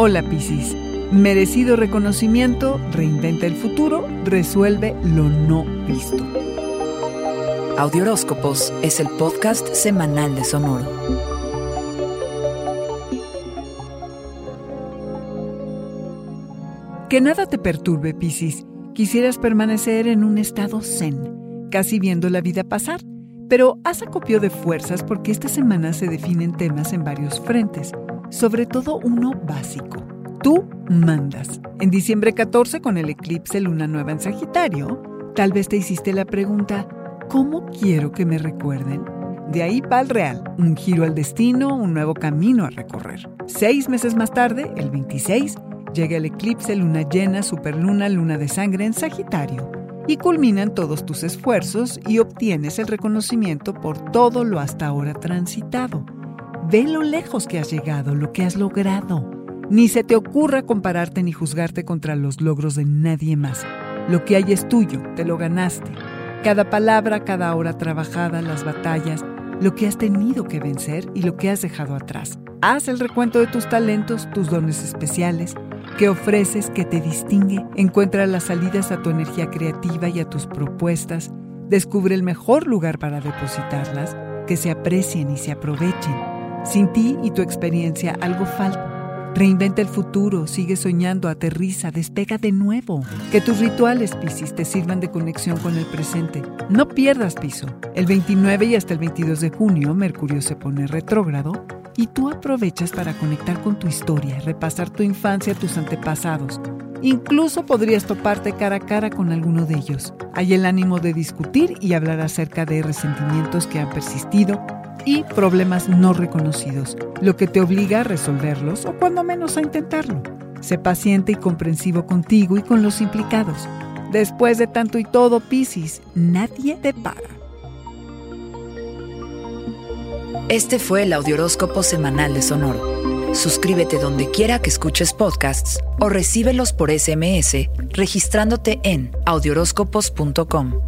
Hola Piscis. Merecido reconocimiento, reinventa el futuro, resuelve lo no visto. Audioróscopos es el podcast semanal de Sonoro. Que nada te perturbe, Piscis. Quisieras permanecer en un estado zen, casi viendo la vida pasar, pero haz acopio de fuerzas porque esta semana se definen temas en varios frentes, sobre todo uno básico. Tú mandas. En diciembre 14, con el eclipse luna nueva en Sagitario, tal vez te hiciste la pregunta, ¿cómo quiero que me recuerden? De ahí va el real, un giro al destino, un nuevo camino a recorrer. Seis meses más tarde, el 26, llega el eclipse luna llena, superluna, luna de sangre en Sagitario y culminan todos tus esfuerzos y obtienes el reconocimiento por todo lo hasta ahora transitado. Ve lo lejos que has llegado, lo que has logrado. Ni se te ocurra compararte ni juzgarte contra los logros de nadie más. Lo que hay es tuyo, te lo ganaste. Cada palabra, cada hora trabajada, las batallas, lo que has tenido que vencer y lo que has dejado atrás. Haz el recuento de tus talentos, tus dones especiales, que ofreces que te distingue. Encuentra las salidas a tu energía creativa y a tus propuestas. Descubre el mejor lugar para depositarlas, que se aprecien y se aprovechen. Sin ti y tu experiencia algo falta. Reinventa el futuro, sigue soñando, aterriza, despega de nuevo. Que tus rituales, Piscis, te sirvan de conexión con el presente. No pierdas piso. El 29 y hasta el 22 de junio, Mercurio se pone retrógrado y tú aprovechas para conectar con tu historia, repasar tu infancia, tus antepasados. Incluso podrías toparte cara a cara con alguno de ellos. Hay el ánimo de discutir y hablar acerca de resentimientos que han persistido y problemas no reconocidos, lo que te obliga a resolverlos o cuando menos a intentarlo. Sé paciente y comprensivo contigo y con los implicados. Después de tanto y todo, Piscis, nadie te para. Este fue el Audioróscopo Semanal de Sonoro. Suscríbete donde quiera que escuches podcasts o recíbelos por SMS registrándote en audioróscopos.com.